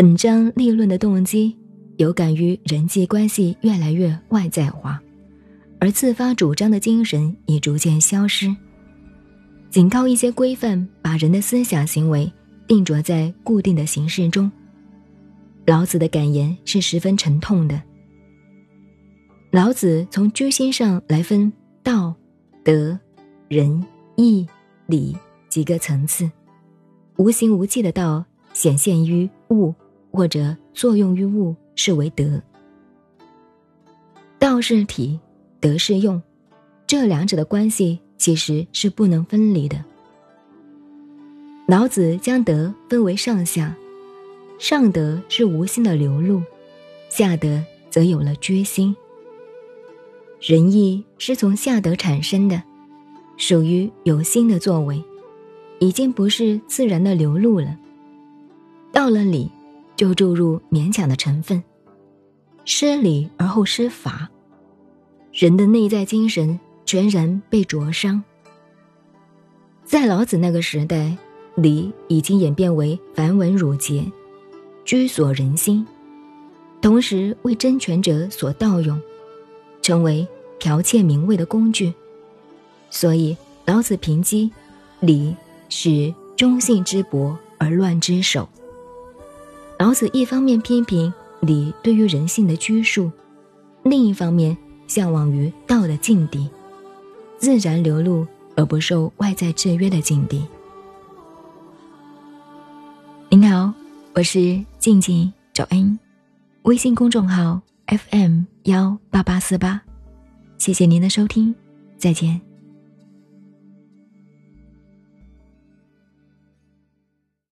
本章立论的动机有感于人际关系越来越外在化，而自发主张的精神已逐渐消失。仅靠一些规范把人的思想行为定着在固定的形式中，老子的感言是十分沉痛的。老子从居心上来分道、德、仁、义、礼几个层次，无形无迹的道显现于物或者作用于物，是为德。道是体，德是用，这两者的关系其实是不能分离的。老子将德分为上下，上德是无心的流露，下德则有了决心。仁义是从下德产生的，属于有心的作为，已经不是自然的流露了。到了礼，就注入勉强的成分，失礼而后失法，人的内在精神全然被灼伤。在老子那个时代，礼已经演变为繁文缛节，居所人心，同时为争权者所盗用。成为剽窃名位的工具，所以老子评击礼是忠信之薄而乱之首。老子一方面批评礼对于人性的拘束，另一方面向往于道的境地，自然流露而不受外在制约的境地。您好，我是静静找恩，微信公众号。FM 幺八八四八，谢谢您的收听，再见。